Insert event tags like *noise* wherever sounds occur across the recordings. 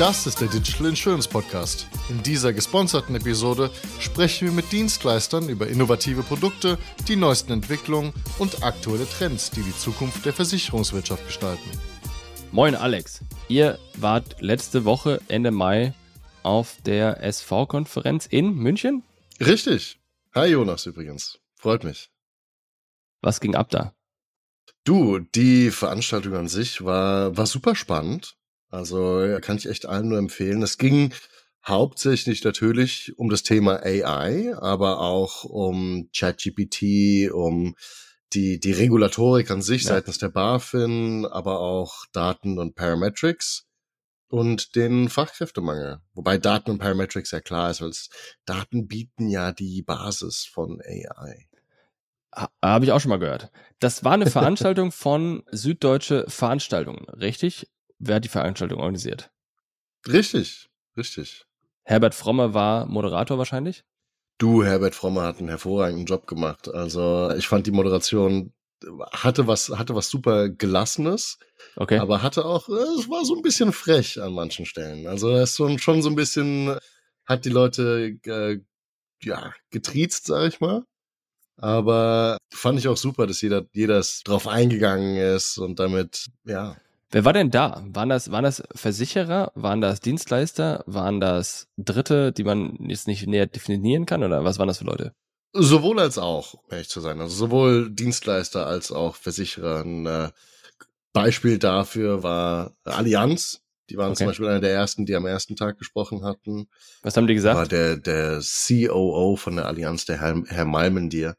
Das ist der Digital Insurance Podcast. In dieser gesponserten Episode sprechen wir mit Dienstleistern über innovative Produkte, die neuesten Entwicklungen und aktuelle Trends, die die Zukunft der Versicherungswirtschaft gestalten. Moin Alex, ihr wart letzte Woche Ende Mai auf der SV-Konferenz in München? Richtig. Hi Jonas übrigens. Freut mich. Was ging ab da? Du, die Veranstaltung an sich war, war super spannend. Also kann ich echt allen nur empfehlen. Es ging hauptsächlich natürlich um das Thema AI, aber auch um ChatGPT, um die, die Regulatorik an sich ja. seitens der BaFin, aber auch Daten und Parametrics und den Fachkräftemangel. Wobei Daten und Parametrics ja klar ist, weil Daten bieten ja die Basis von AI. Habe ich auch schon mal gehört. Das war eine Veranstaltung von Süddeutsche Veranstaltungen, richtig? Wer hat die Veranstaltung organisiert? Richtig, richtig. Herbert Frommer war Moderator wahrscheinlich? Du, Herbert Frommer hat einen hervorragenden Job gemacht. Also ich fand die Moderation hatte was, hatte was super gelassenes. Okay. Aber hatte auch, es war so ein bisschen frech an manchen Stellen. Also er ist schon, schon so ein bisschen, hat die Leute, äh, ja, getriezt, sag ich mal. Aber fand ich auch super, dass jeder, jeder drauf eingegangen ist und damit, ja. Wer war denn da? Waren das, waren das Versicherer? Waren das Dienstleister? Waren das Dritte, die man jetzt nicht näher definieren kann? Oder was waren das für Leute? Sowohl als auch, um ehrlich zu sein. Also sowohl Dienstleister als auch Versicherer. Ein äh, Beispiel dafür war Allianz. Die waren okay. zum Beispiel einer der ersten, die am ersten Tag gesprochen hatten. Was haben die gesagt? War der, der COO von der Allianz, der Herr, Herr Malmendier.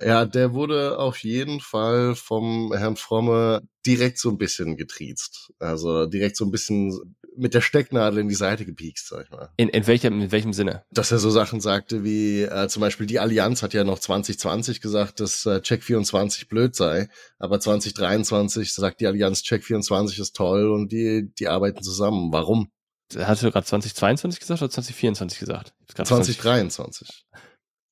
Ja, der wurde auf jeden Fall vom Herrn Fromme direkt so ein bisschen getriezt. Also direkt so ein bisschen mit der Stecknadel in die Seite gepiekst, sag ich mal. In, in, welchem, in welchem Sinne? Dass er so Sachen sagte wie, äh, zum Beispiel die Allianz hat ja noch 2020 gesagt, dass äh, Check24 blöd sei, aber 2023 sagt die Allianz, Check24 ist toll und die, die arbeiten zusammen. Warum? Hast du gerade 2022 gesagt oder 2024 gesagt? 2023.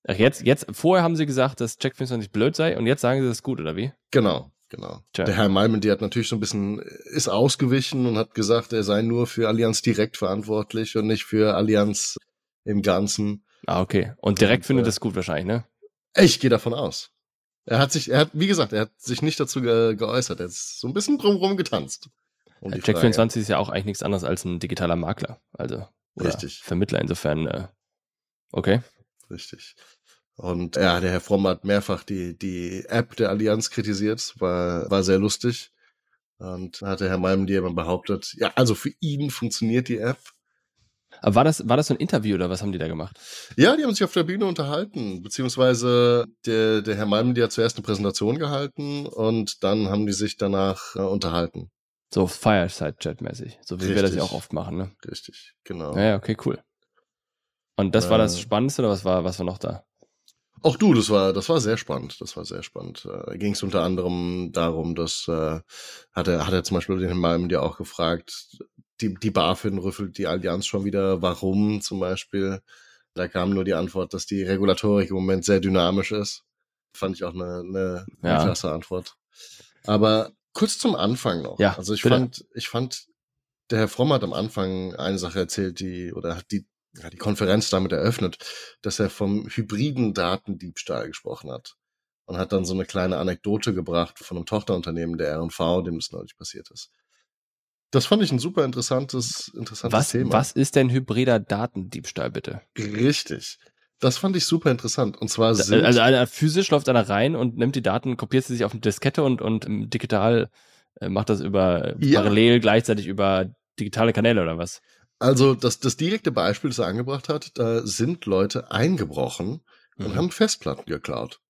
Ach, jetzt, jetzt, vorher haben sie gesagt, dass Check24 blöd sei und jetzt sagen sie, das ist gut, oder wie? Genau, genau. Tja. Der Herr Malmen, der hat natürlich so ein bisschen, ist ausgewichen und hat gesagt, er sei nur für Allianz direkt verantwortlich und nicht für Allianz im Ganzen. Ah, okay. Und direkt und, findet äh, es gut wahrscheinlich, ne? Ich gehe davon aus. Er hat sich, er hat, wie gesagt, er hat sich nicht dazu ge geäußert. Er ist so ein bisschen drumherum getanzt. Um Check24 ist ja auch eigentlich nichts anderes als ein digitaler Makler. Also, Richtig. Vermittler insofern, äh, okay richtig. Und ja, der Herr Fromm hat mehrfach die, die App der Allianz kritisiert, war, war sehr lustig. Und hat der Herr Malm die immer behauptet, ja, also für ihn funktioniert die App. Aber war das, war das so ein Interview oder was haben die da gemacht? Ja, die haben sich auf der Bühne unterhalten, beziehungsweise der, der Herr Malm, die hat zuerst eine Präsentation gehalten und dann haben die sich danach äh, unterhalten. So Fireside-Chat-mäßig, so wie Richtig. wir das ja auch oft machen, ne? Richtig, genau. Ja, okay, cool. Und das äh, war das äh. Spannendste oder was war, was war noch da? Auch du, das war, das war sehr spannend. Das war sehr spannend. Da ging es unter anderem darum, dass äh, hat er, hat er zum Beispiel den Herrn Malm dir auch gefragt, die, die BaFin rüffelt die Allianz schon wieder, warum zum Beispiel. Da kam nur die Antwort, dass die Regulatorik im Moment sehr dynamisch ist. Fand ich auch eine, eine, eine ja. klasse Antwort. Aber kurz zum Anfang noch. Ja, also ich bitte. fand, ich fand, der Herr Fromm hat am Anfang eine Sache erzählt, die, oder hat die ja, die Konferenz damit eröffnet, dass er vom hybriden Datendiebstahl gesprochen hat und hat dann so eine kleine Anekdote gebracht von einem Tochterunternehmen der R&V, dem das neulich passiert ist. Das fand ich ein super interessantes, interessantes was, Thema. Was ist denn hybrider Datendiebstahl, bitte? Richtig. Das fand ich super interessant. Und zwar sind also, also physisch läuft einer rein und nimmt die Daten, kopiert sie sich auf eine Diskette und, und digital äh, macht das über ja. parallel gleichzeitig über digitale Kanäle oder was? Also das, das direkte Beispiel, das er angebracht hat, da sind Leute eingebrochen und mhm. haben Festplatten geklaut.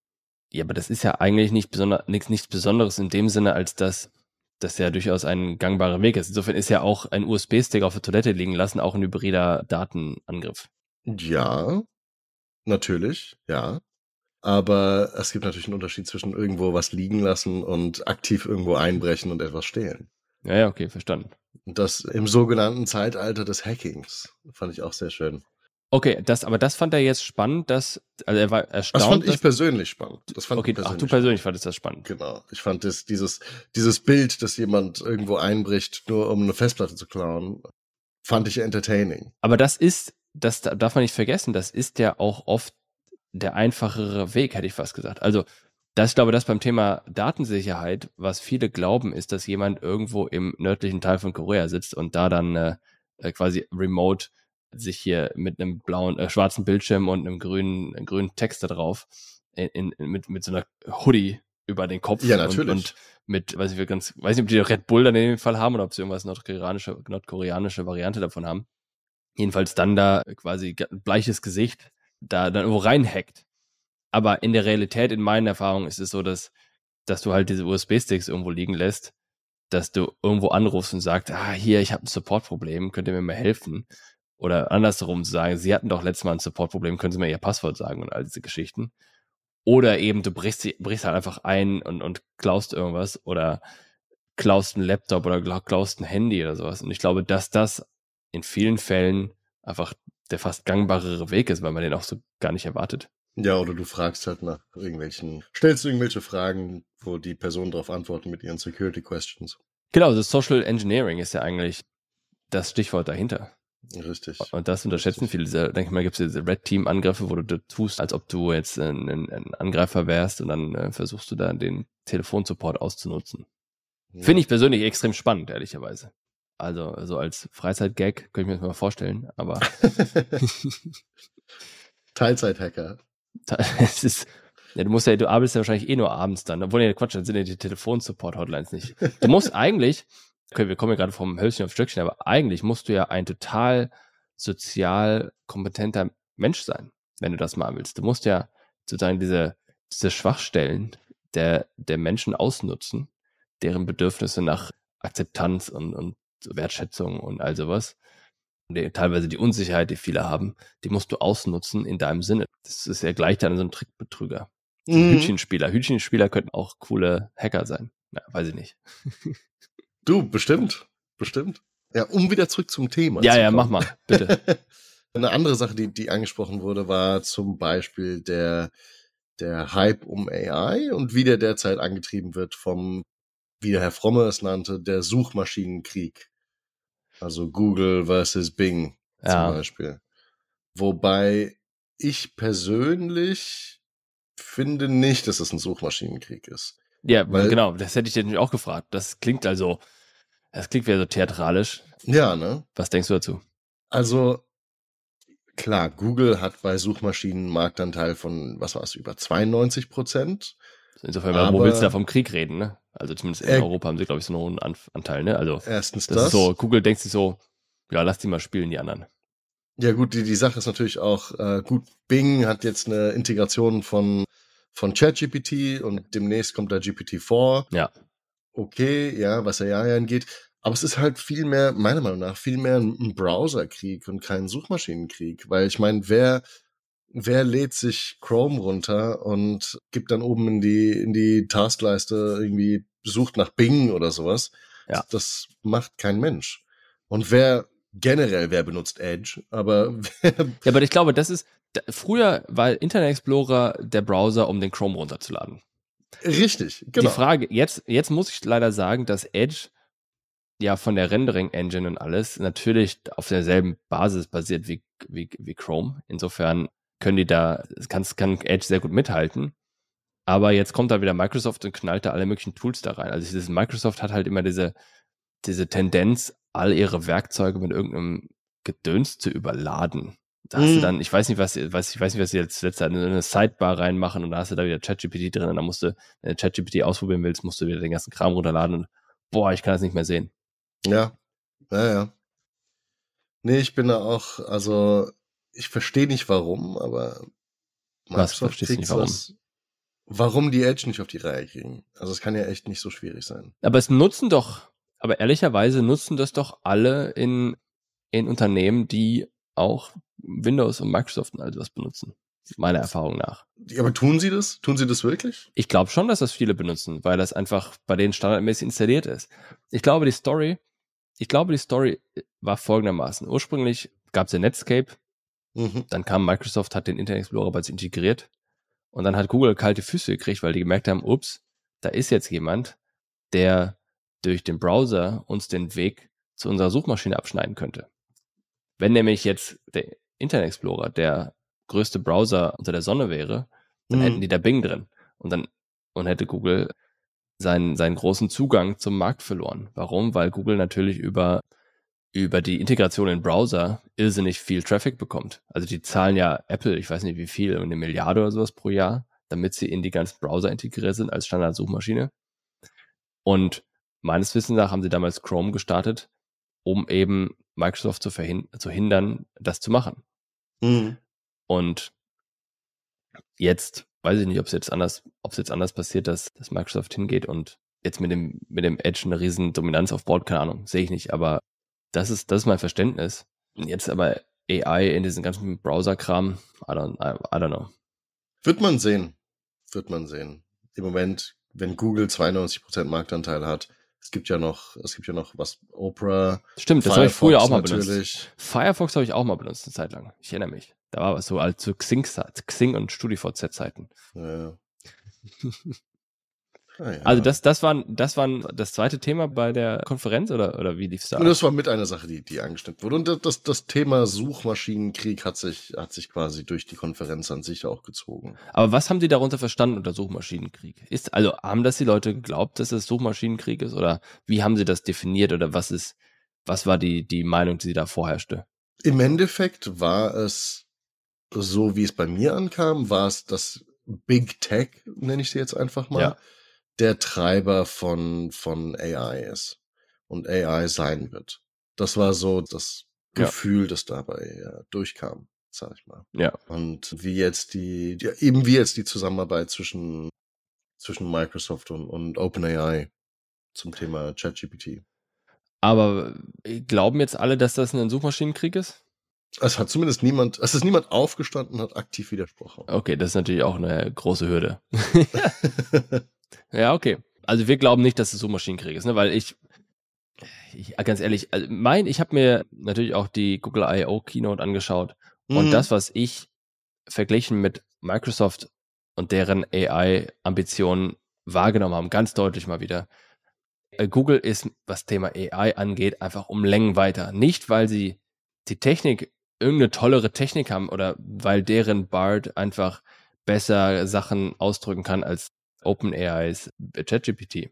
Ja, aber das ist ja eigentlich nicht besonder, nichts, nichts Besonderes in dem Sinne, als dass das ja durchaus ein gangbarer Weg ist. Insofern ist ja auch ein USB-Stick auf der Toilette liegen lassen auch ein hybrider Datenangriff. Ja, natürlich, ja. Aber es gibt natürlich einen Unterschied zwischen irgendwo was liegen lassen und aktiv irgendwo einbrechen und etwas stehlen. Ja, ja, okay, verstanden. Das im sogenannten Zeitalter des Hackings. Fand ich auch sehr schön. Okay, das, aber das fand er jetzt spannend, dass, also er war erstaunt. Das fand ich persönlich spannend. Das fand okay, ach, du persönlich fandest das spannend. Genau. Ich fand das, dieses, dieses Bild, dass jemand irgendwo einbricht, nur um eine Festplatte zu klauen, fand ich entertaining. Aber das ist, das darf man nicht vergessen, das ist ja auch oft der einfachere Weg, hätte ich fast gesagt. Also, das, ich glaube, das beim Thema Datensicherheit, was viele glauben, ist, dass jemand irgendwo im nördlichen Teil von Korea sitzt und da dann äh, äh quasi remote sich hier mit einem blauen, äh, schwarzen Bildschirm und einem grünen, grünen Text da drauf in, in, mit, mit so einer Hoodie über den Kopf ja, natürlich. Und, und mit, weiß ich, ganz, weiß nicht, ob die Red Bull dann in dem Fall haben oder ob sie irgendwas nordkoreanische, nordkoreanische Variante davon haben. Jedenfalls dann da quasi bleiches Gesicht da dann irgendwo reinhackt. Aber in der Realität, in meinen Erfahrungen, ist es so, dass, dass du halt diese USB-Sticks irgendwo liegen lässt, dass du irgendwo anrufst und sagst, ah, hier, ich habe ein Support-Problem, könnt ihr mir mal helfen? Oder andersherum zu sagen, sie hatten doch letztes Mal ein Support-Problem, können sie mir ihr Passwort sagen und all diese Geschichten. Oder eben du brichst, brichst halt einfach ein und, und klaust irgendwas oder klaust einen Laptop oder klaust ein Handy oder sowas. Und ich glaube, dass das in vielen Fällen einfach der fast gangbarere Weg ist, weil man den auch so gar nicht erwartet. Ja, oder du fragst halt nach irgendwelchen, stellst irgendwelche Fragen, wo die Personen darauf antworten mit ihren Security Questions. Genau, das Social Engineering ist ja eigentlich das Stichwort dahinter. Richtig. Und das unterschätzen viele. Diese, denke ich mal, gibt es diese Red Team Angriffe, wo du tust, als ob du jetzt ein, ein Angreifer wärst und dann äh, versuchst du da den Telefonsupport auszunutzen. Ja. Finde ich persönlich extrem spannend, ehrlicherweise. Also, so als Freizeitgag könnte ich mir das mal vorstellen, aber. *laughs* *laughs* Teilzeithacker. *laughs* Es ist, ja, du musst ja, du arbeitest ja wahrscheinlich eh nur abends dann. Obwohl, ja, Quatsch, dann sind ja die Telefonsupport-Hotlines nicht. Du musst *laughs* eigentlich, okay, wir kommen ja gerade vom Hölzchen auf Stöckchen, aber eigentlich musst du ja ein total sozial kompetenter Mensch sein, wenn du das machen willst. Du musst ja sozusagen diese, diese Schwachstellen der, der Menschen ausnutzen, deren Bedürfnisse nach Akzeptanz und, und Wertschätzung und all sowas. Die, teilweise die Unsicherheit, die viele haben, die musst du ausnutzen in deinem Sinne. Das ist ja gleich dann so ein Trickbetrüger. So mhm. Hütchenspieler. Hütchenspieler könnten auch coole Hacker sein. Ja, weiß ich nicht. *laughs* du, bestimmt. Bestimmt. Ja, um wieder zurück zum Thema. Ja, ja, mach mal, bitte. *laughs* Eine andere Sache, die, die angesprochen wurde, war zum Beispiel der, der Hype um AI und wie der derzeit angetrieben wird vom, wie der Herr Fromme es nannte, der Suchmaschinenkrieg. Also Google versus Bing ja. zum Beispiel. Wobei ich persönlich finde nicht, dass es ein Suchmaschinenkrieg ist. Ja, Weil, genau, das hätte ich dir auch gefragt. Das klingt also, das klingt wieder so theatralisch. Ja, ne? Was denkst du dazu? Also, klar, Google hat bei Suchmaschinen einen Marktanteil von, was war es, über 92 Prozent. Insofern, aber, wo willst du da vom Krieg reden, ne? Also zumindest in äh, Europa haben sie, glaube ich, so einen hohen Anteil, ne? Also erstens das. das. Ist so, Google denkt sich so, ja, lass die mal spielen, die anderen. Ja, gut, die, die Sache ist natürlich auch, äh, gut, Bing hat jetzt eine Integration von, von ChatGPT und demnächst kommt da GPT-4. Ja. Okay, ja, was AI angeht. Aber es ist halt viel mehr, meiner Meinung nach, viel mehr ein Browserkrieg und kein Suchmaschinenkrieg. Weil ich meine, wer wer lädt sich Chrome runter und gibt dann oben in die, in die Taskleiste irgendwie, sucht nach Bing oder sowas. Ja. Das macht kein Mensch. Und wer generell, wer benutzt Edge, aber *laughs* Ja, aber ich glaube, das ist, früher war Internet Explorer der Browser, um den Chrome runterzuladen. Richtig, genau. Die Frage, jetzt, jetzt muss ich leider sagen, dass Edge ja von der Rendering Engine und alles natürlich auf derselben Basis basiert wie, wie, wie Chrome. Insofern können die da, kann, kann Edge sehr gut mithalten. Aber jetzt kommt da wieder Microsoft und knallt da alle möglichen Tools da rein. Also dieses Microsoft hat halt immer diese, diese Tendenz, all ihre Werkzeuge mit irgendeinem Gedöns zu überladen. Da hast mm. du mhm. dann, ich weiß nicht, was, was ich weiß nicht, was sie jetzt letzte Zeit eine Sidebar reinmachen und da hast du da wieder ChatGPT drin und da musst du, wenn du ChatGPT ausprobieren willst, musst du wieder den ganzen Kram runterladen und boah, ich kann das nicht mehr sehen. Ja, ja, ja. Nee, ich bin da auch, also ich verstehe nicht warum, aber Was verstehst du nicht warum? Das, warum die Edge nicht auf die Reihe kriegen. Also es kann ja echt nicht so schwierig sein. Aber es nutzen doch, aber ehrlicherweise nutzen das doch alle in, in Unternehmen, die auch Windows und Microsoft und all das benutzen. Meiner Erfahrung nach. Aber tun sie das? Tun sie das wirklich? Ich glaube schon, dass das viele benutzen, weil das einfach bei denen standardmäßig installiert ist. Ich glaube, die Story, ich glaube, die Story war folgendermaßen. Ursprünglich gab es ja Netscape, Mhm. Dann kam Microsoft, hat den Internet Explorer bei sich integriert und dann hat Google kalte Füße gekriegt, weil die gemerkt haben, ups, da ist jetzt jemand, der durch den Browser uns den Weg zu unserer Suchmaschine abschneiden könnte. Wenn nämlich jetzt der Internet Explorer der größte Browser unter der Sonne wäre, dann Mhm. hätten die da Bing drin. Und dann und hätte Google seinen, seinen großen Zugang zum Markt verloren. Warum? Weil Google natürlich über, über die Integration in Browser irrsinnig viel Traffic bekommt. Also die zahlen ja Apple, ich weiß nicht wie viel, eine Milliarde oder sowas pro Jahr, damit sie in die ganzen Browser integriert sind als Standardsuchmaschine. Und meines Wissens nach haben sie damals Chrome gestartet, um eben Microsoft zu, zu hindern, das zu machen. Mhm. Und jetzt weiß ich nicht, ob es jetzt anders, ob es jetzt anders passiert, dass, dass Microsoft hingeht und jetzt mit dem, mit dem Edge eine riesen Dominanz aufbaut, keine Ahnung, sehe ich nicht, aber das ist, das ist mein Verständnis. Und jetzt aber AI in diesen ganzen Browser-Kram, I don't, I, I don't know. Wird man sehen. Wird man sehen. Im Moment, wenn Google 92% Marktanteil hat, es gibt ja noch, es gibt ja noch was, Opera. Stimmt, das habe ich früher auch mal natürlich. benutzt. Firefox habe ich auch mal benutzt, eine Zeit lang. Ich erinnere mich. Da war was so als zu Xing, Xing und StudiVZ-Zeiten. Ja. *laughs* Ah, ja. Also das, das waren, das waren das zweite Thema bei der Konferenz oder, oder wie lief's da? Und das war mit einer Sache, die, die angeschnitten wurde. Und das- das, das Thema Suchmaschinenkrieg hat sich, hat sich quasi durch die Konferenz an sich auch gezogen. Aber was haben die darunter verstanden unter Suchmaschinenkrieg? Ist, also haben das die Leute geglaubt, dass es Suchmaschinenkrieg ist? Oder wie haben sie das definiert? Oder was ist, was war die, die Meinung, die da vorherrschte? Im Endeffekt war es, so wie es bei mir ankam, war es das Big Tech, nenne ich sie jetzt einfach mal, Ja. Der Treiber von, von AI ist und AI sein wird. Das war so das Ja. Gefühl, das dabei äh, durchkam, sag ich mal. Ja. Und wie jetzt die, die eben wie jetzt die Zusammenarbeit zwischen, zwischen Microsoft und, und OpenAI zum Thema ChatGPT. Aber glauben jetzt alle, dass das ein Suchmaschinenkrieg ist? Es hat zumindest niemand, es ist niemand aufgestanden, hat aktiv widersprochen. Okay, das ist natürlich auch eine große Hürde. *laughs* *laughs* ja, okay. Also wir glauben nicht, dass es Suchmaschinenkrieg ist, ne? Weil ich, ich ganz ehrlich, also mein, ich habe mir natürlich auch die Google I.O. Keynote angeschaut und Mhm. das, was ich verglichen mit Microsoft und deren AI-Ambitionen wahrgenommen haben, ganz deutlich mal wieder. Äh, Google ist, was Thema AI angeht, einfach um Längen weiter. Nicht, weil sie die Technik, irgendeine tollere Technik haben oder weil deren BART einfach besser Sachen ausdrücken kann als OpenAIs ChatGPT,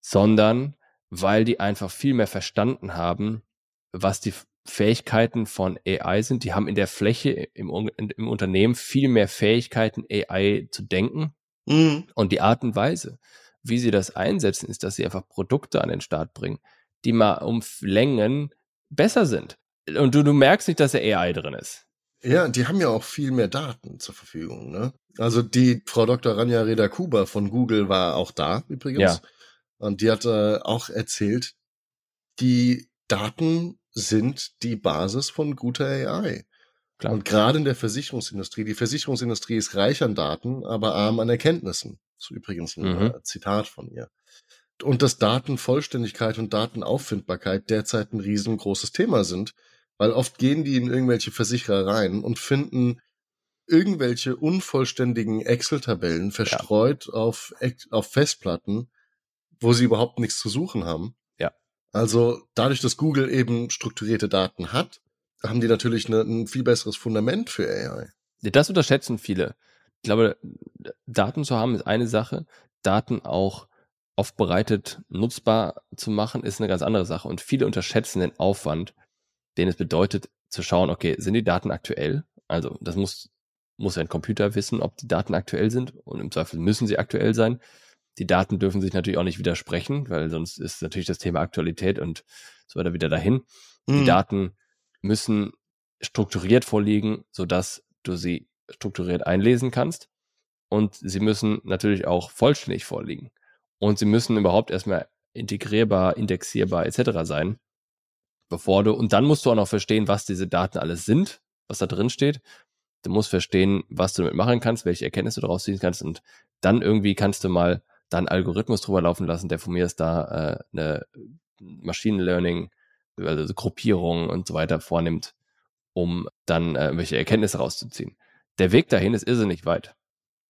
sondern weil die einfach viel mehr verstanden haben, was die Fähigkeiten von AI sind. Die haben in der Fläche im, Un- im Unternehmen viel mehr Fähigkeiten, AI zu denken. Mhm. Und die Art und Weise, wie sie das einsetzen, ist, dass sie einfach Produkte an den Start bringen, die mal um Längen besser sind. Und du, du merkst nicht, dass da AI drin ist. Ja, die haben ja auch viel mehr Daten zur Verfügung. Ne? Also die Frau Dr. Rania Reda-Kuba von Google war auch da übrigens. Ja. Und die hat äh, auch erzählt, die Daten sind die Basis von guter AI. Klar. Und gerade in der Versicherungsindustrie, die Versicherungsindustrie ist reich an Daten, aber arm an Erkenntnissen. Das ist übrigens ein Mhm. äh, Zitat von ihr. Und dass Datenvollständigkeit und Datenauffindbarkeit derzeit ein riesengroßes Thema sind, weil oft gehen die in irgendwelche Versicherer rein und finden irgendwelche unvollständigen Excel-Tabellen verstreut auf, Ex- auf Festplatten, wo sie überhaupt nichts zu suchen haben. Ja. Also dadurch, dass Google eben strukturierte Daten hat, haben die natürlich eine, ein viel besseres Fundament für AI. Das unterschätzen viele. Ich glaube, Daten zu haben ist eine Sache, Daten auch aufbereitet nutzbar zu machen, ist eine ganz andere Sache. Und viele unterschätzen den Aufwand, den es bedeutet, zu schauen, okay, sind die Daten aktuell? Also das muss, muss ein Computer wissen, ob die Daten aktuell sind und im Zweifel müssen sie aktuell sein. Die Daten dürfen sich natürlich auch nicht widersprechen, weil sonst ist natürlich das Thema Aktualität und so weiter wieder dahin. Die Mhm. Daten müssen strukturiert vorliegen, sodass du sie strukturiert einlesen kannst. Und sie müssen natürlich auch vollständig vorliegen. Und sie müssen überhaupt erstmal integrierbar, indexierbar etc. sein, bevor du, und dann musst du auch noch verstehen, was diese Daten alles sind, was da drin steht. Du musst verstehen, was du damit machen kannst, welche Erkenntnisse du daraus ziehen kannst und dann irgendwie kannst du mal dann Algorithmus drüber laufen lassen, der von mir ist da äh, eine Machine Learning, also Gruppierung und so weiter vornimmt, um dann äh, welche Erkenntnisse rauszuziehen. Der Weg dahin ist irrsinnig weit.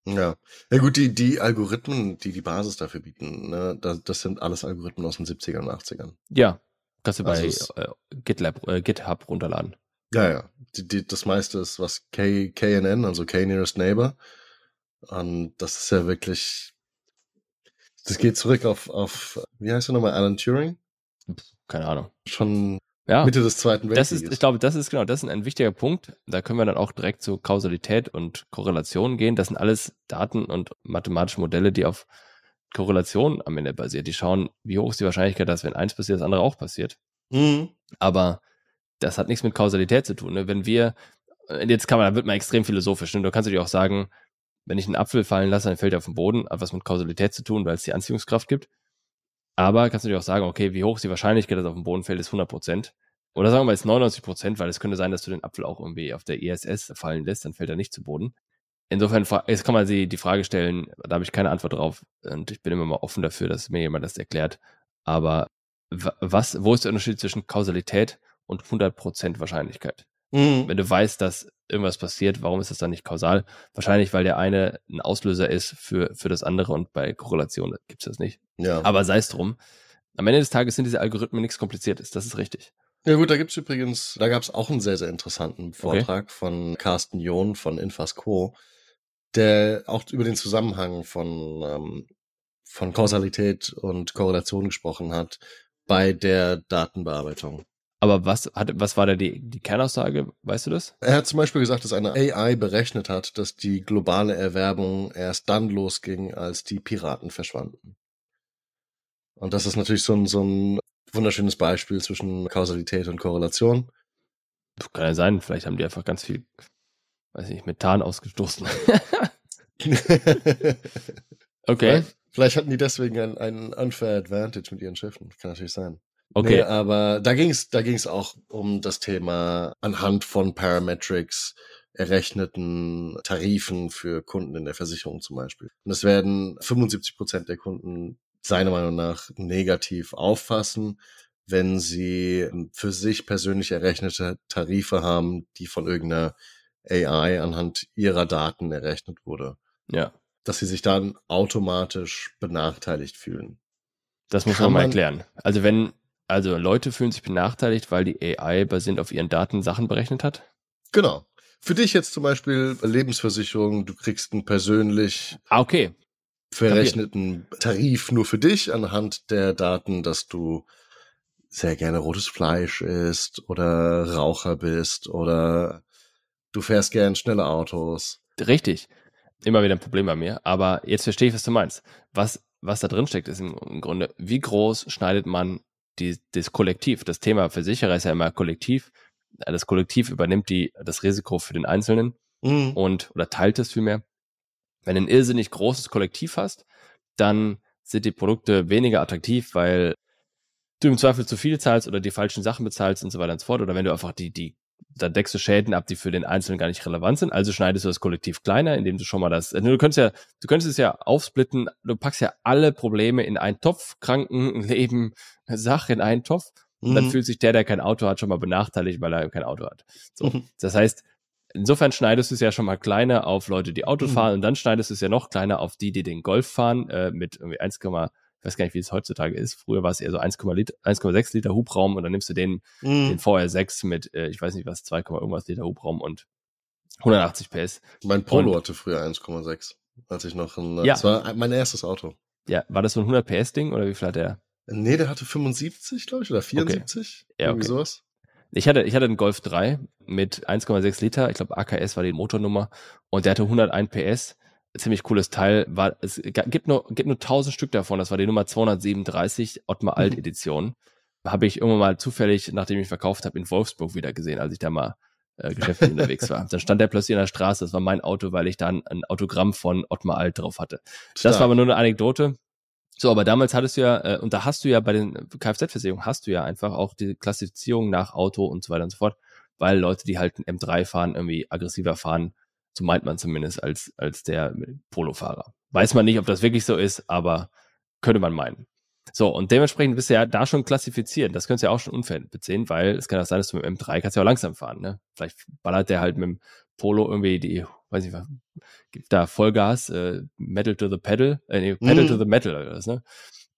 Ja. Ja gut, die, die Algorithmen, die die Basis dafür bieten, ne, das, das sind alles Algorithmen aus den 70ern und 80ern. Ja, kannst du bei Also äh, GitLab, äh, GitHub runterladen. Ja, ja. Die, die, das meiste ist was K, KNN, also K Nearest Neighbor. Und das ist ja wirklich, das geht zurück auf, auf wie heißt er nochmal, Alan Turing? Keine Ahnung. Schon Ja. Mitte des Zweiten Das Weltkrieges. ist, ich glaube, das ist genau, das ist ein wichtiger Punkt. Da können wir dann auch direkt zu Kausalität und Korrelation gehen. Das sind alles Daten und mathematische Modelle, die auf Korrelation am Ende basiert. Die schauen, wie hoch ist die Wahrscheinlichkeit, dass wenn eins passiert, das andere auch passiert. Mhm. Aber das hat nichts mit Kausalität zu tun. Ne? Wenn wir, äh, jetzt kann man, da wird man extrem philosophisch. Ne? Du kannst natürlich auch sagen, wenn ich einen Apfel fallen lasse, dann fällt er auf den Boden, hat was mit Kausalität zu tun, weil es die Anziehungskraft gibt. Aber kannst du natürlich auch sagen, okay, wie hoch ist die Wahrscheinlichkeit, dass er auf den Boden fällt, ist 100 Prozent. Oder sagen wir jetzt 99 Prozent, weil es könnte sein, dass du den Apfel auch irgendwie auf der ISS fallen lässt, dann fällt er nicht zu Boden. Insofern, jetzt kann man sie die Frage stellen, da habe ich keine Antwort drauf und ich bin immer mal offen dafür, dass mir jemand das erklärt. Aber wa- was, wo ist der Unterschied zwischen Kausalität und 100% Wahrscheinlichkeit? Mhm. Wenn du weißt, dass irgendwas passiert, warum ist das dann nicht kausal? Wahrscheinlich, weil der eine ein Auslöser ist für, für das andere und bei Korrelation gibt's das nicht. Ja. Aber sei es drum. Am Ende des Tages sind diese Algorithmen nichts Kompliziertes, das ist richtig. Ja gut, da gibt's übrigens, da gab's auch einen sehr, sehr interessanten Vortrag von Carsten John von Infasco, der auch über den Zusammenhang von, ähm, von Kausalität und Korrelation gesprochen hat bei der Datenbearbeitung. Aber was, hat, was war da die, die Kernaussage? Weißt du das? Er hat zum Beispiel gesagt, dass eine AI berechnet hat, dass die globale Erwerbung erst dann losging, als die Piraten verschwanden. Und das ist natürlich so ein, so ein wunderschönes Beispiel zwischen Kausalität und Korrelation. Kann ja sein, vielleicht haben die einfach ganz viel, weiß nicht, Methan ausgestoßen. *laughs* okay, Vielleicht, vielleicht hatten die deswegen einen, einen unfair advantage mit ihren Schiffen. Kann natürlich sein. okay. Nee, aber da ging es da ging's auch um das Thema anhand von Parametrics errechneten Tarifen für Kunden in der Versicherung zum Beispiel. Und es werden 75 Prozent der Kunden seiner Meinung nach negativ auffassen, wenn sie für sich persönlich errechnete Tarife haben, die von irgendeiner AI anhand ihrer Daten errechnet wurde. Ja, Dass sie sich dann automatisch benachteiligt fühlen. das muss Kann man mal erklären. Also wenn, also Leute fühlen sich benachteiligt, weil die AI basierend auf ihren Daten Sachen berechnet hat. Genau. Für dich jetzt zum Beispiel Lebensversicherung, du kriegst einen persönlich Ah, okay. verrechneten Tarif nur für dich anhand der Daten, dass du sehr gerne rotes Fleisch isst oder Raucher bist oder du fährst gern schnelle Autos. Richtig. Immer wieder ein Problem bei mir. Aber jetzt verstehe ich, was du meinst. Was, was da drin steckt, ist im, im Grunde, wie groß schneidet man die, das Kollektiv? Das Thema Versicherer ist ja immer Kollektiv. Das Kollektiv übernimmt die, das Risiko für den Einzelnen. Mhm. und oder teilt es vielmehr. Wenn du ein irrsinnig großes Kollektiv hast, dann sind die Produkte weniger attraktiv, weil du im Zweifel zu viel zahlst oder die falschen Sachen bezahlst und so weiter und so fort. Oder wenn du einfach die, die, da deckst du Schäden ab, die für den Einzelnen gar nicht relevant sind. Also schneidest du das Kollektiv kleiner, indem du schon mal das, du könntest ja, du könntest es ja aufsplitten, du packst ja alle Probleme in einen Topf, Kranken, *laughs* Leben, Sache in einen Topf. Und dann Mhm. fühlt sich der, der kein Auto hat, schon mal benachteiligt, weil er kein Auto hat. So. Mhm. Das heißt, insofern schneidest du es ja schon mal kleiner auf Leute, die Auto Mhm. fahren und dann schneidest du es ja noch kleiner auf die, die den Golf fahren, äh, mit irgendwie 1, ich weiß gar nicht, wie es heutzutage ist. Früher war es eher so 1,6 Liter, 1,6 Liter Hubraum und dann nimmst du den, den Mhm. VR6 mit, äh, ich weiß nicht was, 2, irgendwas Liter Hubraum und 180 PS. Mein Polo Und- hatte früher 1,6, als ich noch ein, Ja. das war mein erstes Auto. Ja, war das so ein 100 PS Ding oder wie viel hat der? Nee, der hatte 75, glaube ich, oder 74. Ja, Irgendwie okay. sowas. Ich hatte, ich hatte einen Golf 3 mit 1,6 Liter, ich glaube AKS war die Motornummer und der hatte 101 PS. Ziemlich cooles Teil. War, es gibt nur, gibt nur 1000 Stück davon. Das war die Nummer 237, Ottmar Alt Mhm. Edition. Habe ich irgendwann mal zufällig, nachdem ich verkauft habe, in Wolfsburg wieder gesehen, als ich da mal äh, geschäftlich unterwegs war. *laughs* Dann stand der plötzlich in der Straße. Das war mein Auto, weil ich da ein, ein Autogramm von Ottmar Alt drauf hatte. Das Stark. war aber nur eine Anekdote. So, aber damals hattest du ja, äh, und da hast du ja bei den Kfz-Versicherungen hast du ja einfach auch die Klassifizierung nach Auto und so weiter und so fort, weil Leute, die halt ein M3 fahren, irgendwie aggressiver fahren, so meint man zumindest als, als der Polo-Fahrer. Weiß man nicht, ob das wirklich so ist, aber könnte man meinen. So, und dementsprechend bist du ja da schon klassifiziert. Das könntest du ja auch schon unfair beziehen, weil es kann auch sein, dass du mit dem M3 kannst ja auch langsam fahren, ne? Vielleicht ballert der halt mit dem Polo irgendwie die, weiß nicht was, gibt da Vollgas, äh, Metal to the Pedal, äh, nee, Pedal Mhm. to the Metal oder was, ne?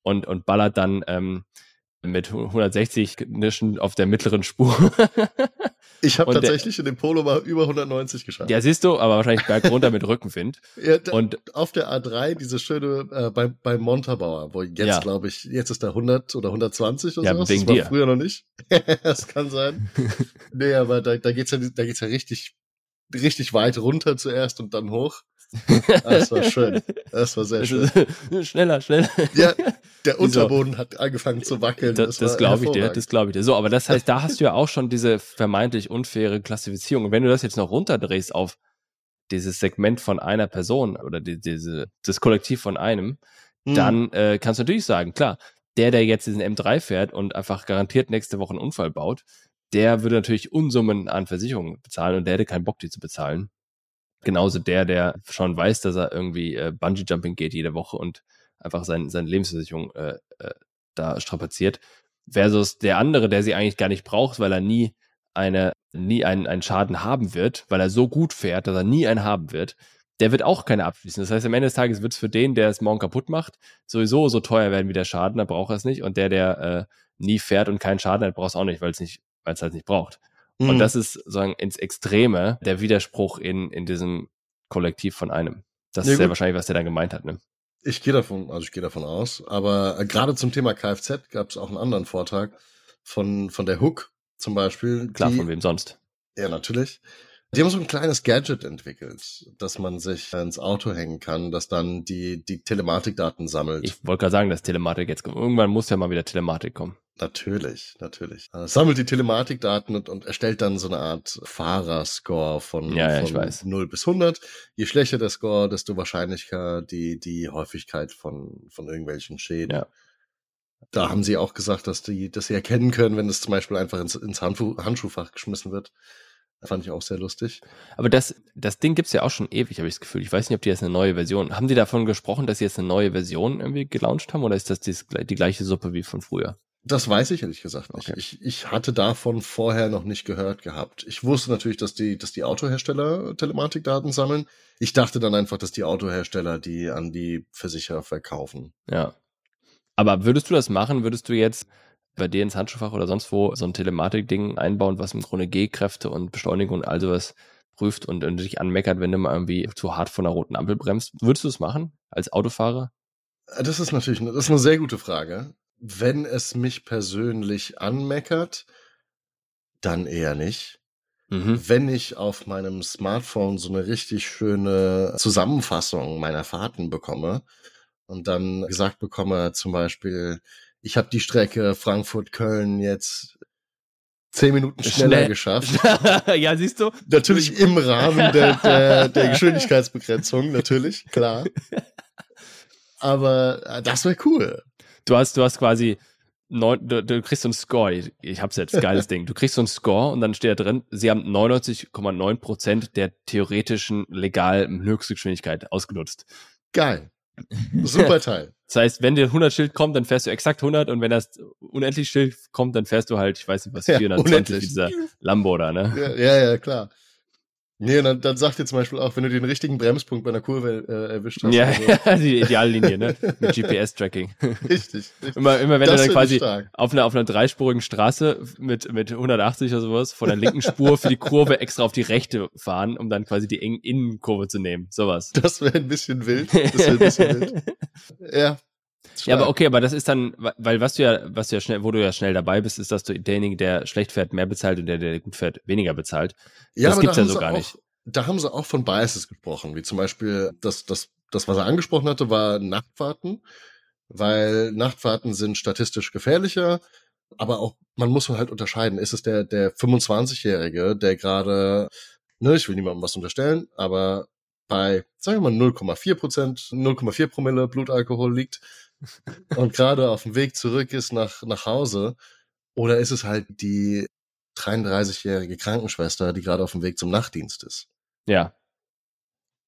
Und, und ballert dann ähm, mit 160 Nischen auf der mittleren Spur. *laughs* Ich habe Und der- tatsächlich in dem Polo mal über 190 geschafft. Ja, siehst du, aber wahrscheinlich bergunter mit Rückenwind. *laughs* Ja, da, Und auf der A3 diese schöne äh, bei bei Montabaur, wo jetzt Ja. glaube ich jetzt ist da 100 oder 120 oder Ja, sowas. wegen das war dir. früher noch nicht. *laughs* das kann sein. *laughs* nee, aber da, da geht's ja da geht's ja richtig richtig weit runter zuerst und dann hoch. Ah, Das war schön. Das war sehr schön. schneller, schneller. Ja, der? Unterboden hat angefangen zu wackeln. Das, das war glaube ich dir, das glaube ich dir. So, aber das heißt, da hast du ja auch schon diese vermeintlich unfaire Klassifizierung. Und wenn du das jetzt noch runterdrehst auf dieses Segment von einer Person oder die, diese, das Kollektiv von einem, Hm. dann äh, kannst du natürlich sagen, klar, der, der jetzt diesen M3 fährt und einfach garantiert nächste Woche einen Unfall baut, der würde natürlich Unsummen an Versicherungen bezahlen und der hätte keinen Bock, die zu bezahlen. Genauso der, der schon weiß, dass er irgendwie äh, Bungee-Jumping geht jede Woche und einfach sein, seine Lebensversicherung äh, äh, da strapaziert. Versus der andere, der sie eigentlich gar nicht braucht, weil er nie eine, nie einen, einen Schaden haben wird, weil er so gut fährt, dass er nie einen haben wird, der wird auch keine abschließen. Das heißt, am Ende des Tages wird es für den, der es morgen kaputt macht, sowieso so teuer werden wie der Schaden, da braucht er es nicht. Und der, der äh, nie fährt und keinen Schaden hat, braucht es auch nicht, weil es nicht, weil es halt nicht braucht. Hm. Und das ist sozusagen ins Extreme der Widerspruch in, in diesem Kollektiv von einem. Das Ja, ist ja gut. wahrscheinlich, was der da gemeint hat, ne? Ich gehe davon, also ich gehe davon aus. Aber äh, gerade zum Thema Kfz gab es auch einen anderen Vortrag von, von der Hook zum Beispiel. Klar, die, von wem sonst. Ja, natürlich. Die haben so ein kleines Gadget entwickelt, dass man sich ins Auto hängen kann, das dann die, die Telematikdaten sammelt. Ich wollte gerade sagen, dass Telematik jetzt kommt. Irgendwann muss ja mal wieder Telematik kommen. Natürlich, natürlich. Äh, sammelt die Telematikdaten und, und erstellt dann so eine Art Fahrerscore von, Ja, ja, von weiß. 0 bis 100. Je schlechter der Score, desto wahrscheinlicher die, die Häufigkeit von, von irgendwelchen Schäden. Ja. Da haben sie auch gesagt, dass die, dass sie erkennen können, wenn es zum Beispiel einfach ins, ins Handschuh, Handschuhfach geschmissen wird. Fand ich auch sehr lustig. Aber das, das Ding gibt's ja auch schon ewig, habe ich das Gefühl. Ich weiß nicht, ob die jetzt eine neue Version. Haben die davon gesprochen, dass sie jetzt eine neue Version irgendwie gelauncht haben oder ist das die, die gleiche Suppe wie von früher? Das weiß ich ehrlich gesagt nicht. Okay. Ich, ich hatte davon vorher noch nicht gehört gehabt. Ich wusste natürlich, dass die, dass die Autohersteller Telematikdaten sammeln. Ich dachte dann einfach, dass die Autohersteller die an die Versicherer verkaufen. Ja. Aber würdest du das machen? Würdest du jetzt bei dir ins Handschuhfach oder sonst wo so ein Telematik-Ding einbauen, was im Grunde G-Kräfte und Beschleunigung und all sowas prüft und, und dich anmeckert, wenn du mal irgendwie zu hart von der roten Ampel bremst? Würdest du es machen als Autofahrer? Das ist natürlich eine, das ist eine sehr gute Frage. Wenn es mich persönlich anmeckert, dann eher nicht. Mhm. Wenn ich auf meinem Smartphone so eine richtig schöne Zusammenfassung meiner Fahrten bekomme und dann gesagt bekomme, zum Beispiel, ich habe die Strecke Frankfurt-Köln jetzt zehn Minuten schneller Schnell. geschafft. *laughs* ja, siehst du? Natürlich im Rahmen der, der, der *laughs* Geschwindigkeitsbegrenzung, natürlich, klar. *laughs* Aber äh, das wäre cool. Du hast, du hast quasi neun, du, du kriegst so einen Score. Ich, ich hab's jetzt, geiles Ding. Du kriegst so einen Score und dann steht da drin, sie haben 99,9 Prozent der theoretischen legalen Höchstgeschwindigkeit ausgenutzt. Geil. *laughs* Super Teil. Das heißt, wenn dir 100 Schild kommt, dann fährst du exakt 100 und wenn das unendlich Schild kommt, dann fährst du halt, ich weiß nicht was, Ja, 420 unendlich. wie dieser Lambo da, ne? Ja, ja, ja klar. Nee, dann, dann sagt ihr zum Beispiel auch, wenn du den richtigen Bremspunkt bei einer Kurve äh, erwischt hast. Ja, *laughs* ja, die Ideallinie, ne? Mit GPS-Tracking. *laughs* Richtig, richtig. Immer, immer wenn Das du dann quasi auf einer, auf einer dreispurigen Straße mit, mit 180 oder sowas von der linken Spur für die Kurve extra auf die rechte fahren, um dann quasi die eng Innenkurve zu nehmen. Sowas. Das wäre ein bisschen wild. Das wäre ein bisschen *laughs* wild. Ja. Ja, aber stark. okay, aber das ist dann, weil was du ja, was du ja schnell, wo du ja schnell dabei bist, ist, dass du derjenige, der schlecht fährt, mehr bezahlt und der, der gut fährt, weniger bezahlt. Ja, das aber gibt's da ja so gar auch, nicht. Da haben sie auch von Biases gesprochen, wie zum Beispiel das, das, das, was er angesprochen hatte, war Nachtfahrten, weil Nachtfahrten sind statistisch gefährlicher, aber auch, man muss halt unterscheiden, ist es der, der 25-Jährige, der gerade, ne, ich will niemandem was unterstellen, aber bei, sagen wir mal, 0,4 Prozent, 0,4 Promille Blutalkohol liegt und gerade auf dem Weg zurück ist nach, nach Hause, oder ist es halt die 33-jährige Krankenschwester, die gerade auf dem Weg zum Nachtdienst ist. Ja.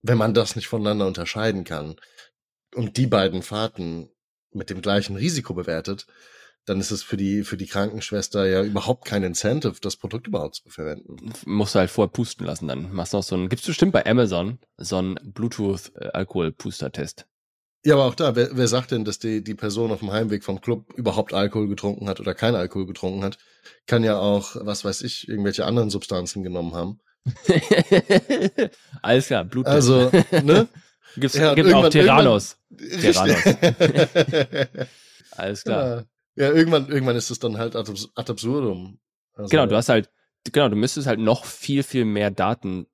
Wenn man das nicht voneinander unterscheiden kann und die beiden Fahrten mit dem gleichen Risiko bewertet, dann ist es für die, für die Krankenschwester ja überhaupt kein Incentive, das Produkt überhaupt zu verwenden. Musst du halt vorher pusten lassen, dann machst du noch so einen, gibt's bestimmt bei Amazon so einen Bluetooth-Alkohol-Puster-Test. Ja, aber auch da, wer, wer sagt denn, dass die, die Person auf dem Heimweg vom Club überhaupt Alkohol getrunken hat oder kein Alkohol getrunken hat? Kann ja auch, was weiß ich, irgendwelche anderen Substanzen genommen haben. *laughs* Alles klar, Blut. Also, ne? *laughs* Gibt's, Ja, gibt auch. Richtig. Tyrannos. *laughs* Alles klar. Ja, ja irgendwann, irgendwann ist es dann halt ad absurdum. Also, Genau, du hast halt, genau, du müsstest halt noch viel, viel mehr Daten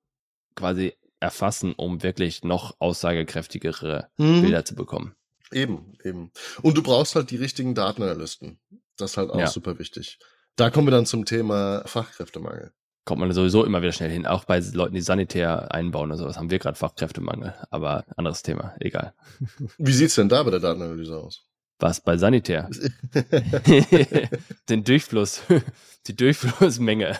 quasi erfassen, um wirklich noch aussagekräftigere Mhm. Bilder zu bekommen. Eben, eben. Und du brauchst halt die richtigen Datenanalysten. Das ist halt auch Ja. super wichtig. Da kommen wir dann zum Thema Fachkräftemangel. Kommt man sowieso immer wieder schnell hin. Auch bei Leuten, die Sanitär einbauen oder sowas, haben wir gerade Fachkräftemangel. Aber anderes Thema, egal. Wie sieht's denn da bei der Datenanalyse aus? Was bei Sanitär? *laughs* *laughs* Den Durchfluss, *laughs* die Durchflussmenge.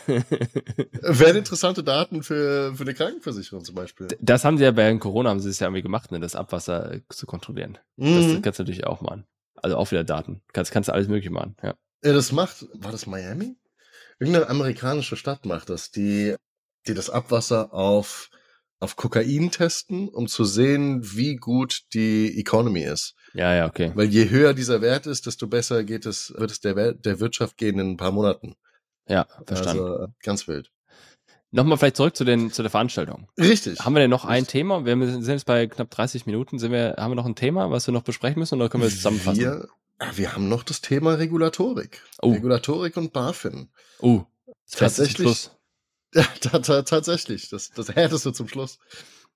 Wären interessante Daten für, für eine Krankenversicherung zum Beispiel. Das haben sie ja bei Corona, haben sie es ja irgendwie gemacht, ne, das Abwasser äh, zu kontrollieren. Das Mhm. kannst du natürlich auch machen. Also auch wieder Daten. Kannst, kannst du alles mögliche machen, ja. Ja, das macht, war das Miami? Irgendeine amerikanische Stadt macht das, die, die das Abwasser auf, auf Kokain testen, um zu sehen, wie gut die Economy ist. Ja, ja, okay. Weil je höher dieser Wert ist, desto besser geht es, wird es der, der Wirtschaft gehen in ein paar Monaten. Ja, verstanden. Also ganz wild. Nochmal vielleicht zurück zu, den, zu der Veranstaltung. Richtig. Haben wir denn noch ein Richtig. Thema? Wir sind jetzt bei knapp 30 Minuten. Sind wir, haben wir noch ein Thema, was wir noch besprechen müssen oder können wir es zusammenfassen? Wir, ah, wir haben noch das Thema Regulatorik. Oh. Regulatorik und BaFin. Uh, fährt zum Tatsächlich. *laughs* tatsächlich. Das, das härteste zum Schluss.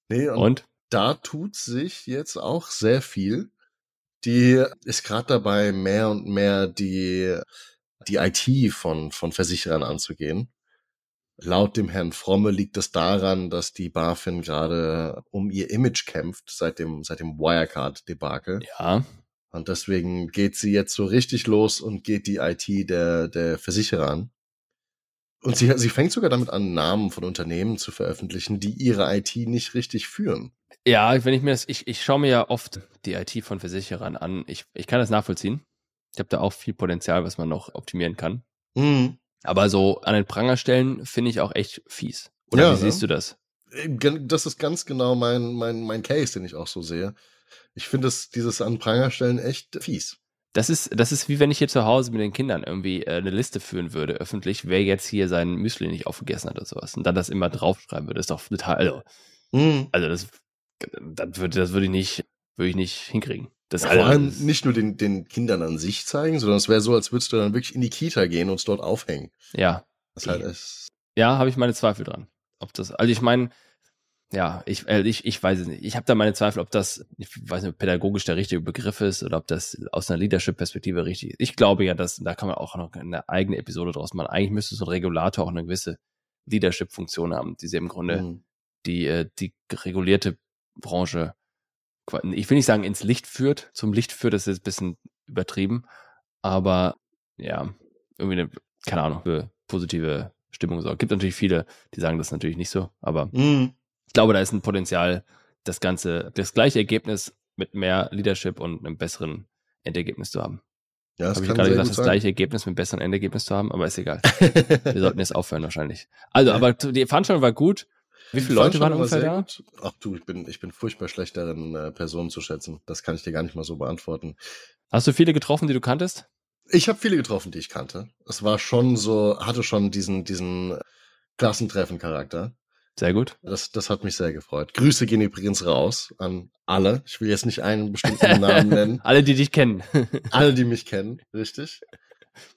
Nee, und, Und? da tut sich jetzt auch sehr viel. Die ist gerade dabei, mehr und mehr die, die IT von, von Versicherern anzugehen. Laut dem Herrn Fromme liegt es daran, dass die BaFin gerade um ihr Image kämpft seit dem, seit dem Wirecard-Debakel. Ja, Und deswegen geht sie jetzt so richtig los und geht die IT der, der Versicherer an. Und sie, sie fängt sogar damit an, Namen von Unternehmen zu veröffentlichen, die ihre IT nicht richtig führen. Ja, wenn ich mir das, ich, ich schaue mir ja oft die IT von Versicherern an. Ich, ich kann das nachvollziehen. Ich habe da auch viel Potenzial, was man noch optimieren kann. Mhm. Aber so an den Prangerstellen finde ich auch echt fies. Oder Ja, wie ne? siehst du das? Gen- Das ist ganz genau mein, mein, mein Case, den ich auch so sehe. Ich finde es, dieses an Pranger stellen echt fies. Das ist, das ist wie wenn ich hier zu Hause mit den Kindern irgendwie äh, eine Liste führen würde, öffentlich, wer jetzt hier sein Müsli nicht aufgegessen hat oder sowas. Und dann das immer draufschreiben würde. Das ist doch total, also, Mhm. also das, das würde, das würde ich nicht, würde ich nicht hinkriegen. Das, Vor also, allem nicht nur den, den Kindern an sich zeigen, sondern es wäre so, als würdest du dann wirklich in die Kita gehen und es dort aufhängen. Ja, Das halt ist, ja, habe ich meine Zweifel dran. Ob das, also ich meine, ja, ich, äh, ich, ich weiß es nicht. Ich habe da meine Zweifel, ob das, ich weiß nicht, pädagogisch der richtige Begriff ist oder ob das aus einer Leadership-Perspektive richtig ist. Ich glaube ja, dass, da kann man auch noch eine eigene Episode draus machen. Eigentlich müsste so ein Regulator auch eine gewisse Leadership-Funktion haben, die sie im Grunde Mhm. die, äh, die regulierte Branche, ich will nicht sagen ins Licht führt, zum Licht führt, das ist ein bisschen übertrieben, aber ja, irgendwie eine, keine Ahnung, für positive Stimmung sorgt. Gibt natürlich viele, die sagen das natürlich nicht so, aber Mhm. Ich glaube, da ist ein Potenzial, das Ganze, das gleiche Ergebnis mit mehr Leadership und einem besseren Endergebnis zu haben. Ja, das Habe ich gerade gesagt, das gleiche Ergebnis mit einem besseren Endergebnis zu haben, aber ist egal. *laughs* Wir sollten jetzt aufhören wahrscheinlich. Also, aber die Veranstaltung war gut. Wie viele Leute waren ungefähr da? Gut. Ach du, ich bin, ich bin furchtbar schlecht darin, äh, Personen zu schätzen. Das kann ich dir gar nicht mal so beantworten. Hast du viele getroffen, die du kanntest? Ich habe viele getroffen, die ich kannte. Es war schon so, hatte schon diesen, diesen Klassentreffen-Charakter. Sehr gut. Das, das hat mich sehr gefreut. Grüße gehen übrigens raus an alle. Ich will jetzt nicht einen bestimmten Namen *laughs* nennen. Alle, die dich kennen. *laughs* Alle, die mich kennen, richtig?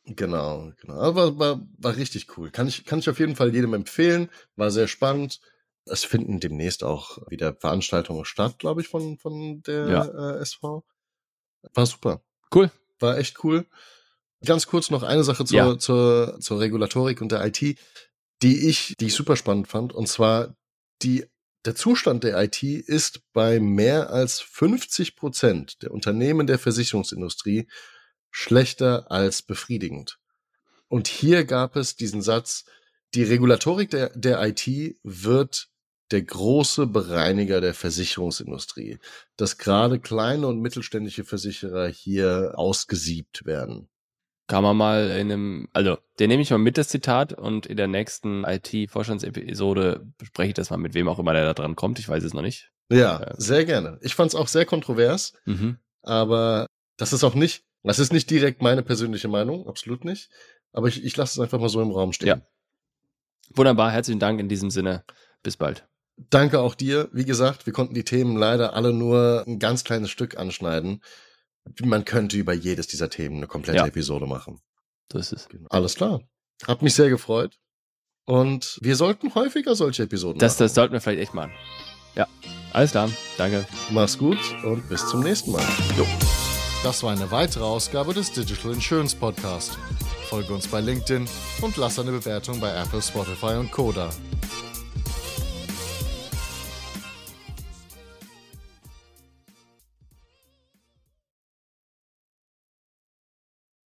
Genau, genau. Aber war, war richtig cool. Kann ich, kann ich auf jeden Fall jedem empfehlen. War sehr spannend. Es finden demnächst auch wieder Veranstaltungen statt, glaube ich, von, von der Ja. äh, SV. War super. Cool. War echt cool. Ganz kurz noch eine Sache zur, Ja. zur, zur Regulatorik und der IT, die ich, die ich super spannend fand. Und zwar die, der Zustand der IT ist bei mehr als 50 Prozent der Unternehmen der Versicherungsindustrie schlechter als befriedigend. Und hier gab es diesen Satz, die Regulatorik der, der IT wird der große Bereiniger der Versicherungsindustrie, dass gerade kleine und mittelständische Versicherer hier ausgesiebt werden. Kann man mal in einem, also, den nehme ich mal mit, das Zitat, und in der nächsten IT-Vorstandsepisode bespreche ich das mal mit wem auch immer der da dran kommt. Ich weiß es noch nicht. Ja, äh, sehr gerne. Ich fand es auch sehr kontrovers, mhm. aber das ist auch nicht, das ist nicht direkt meine persönliche Meinung, absolut nicht. Aber ich, ich lasse es einfach mal so im Raum stehen. Ja. Wunderbar, herzlichen Dank in diesem Sinne. Bis bald. Danke auch dir. Wie gesagt, wir konnten die Themen leider alle nur ein ganz kleines Stück anschneiden. Man könnte über jedes dieser Themen eine komplette ja. Episode machen. So ist es. Genau. Alles klar. Hat mich sehr gefreut. Und wir sollten häufiger solche Episoden das, machen. Das sollten wir vielleicht echt machen. Ja, alles klar. Danke. Mach's gut und bis zum nächsten Mal. Jo. Das war eine weitere Ausgabe des Digital Insurance Podcast. Folge uns bei LinkedIn und lass eine Bewertung bei Apple, Spotify und Koda.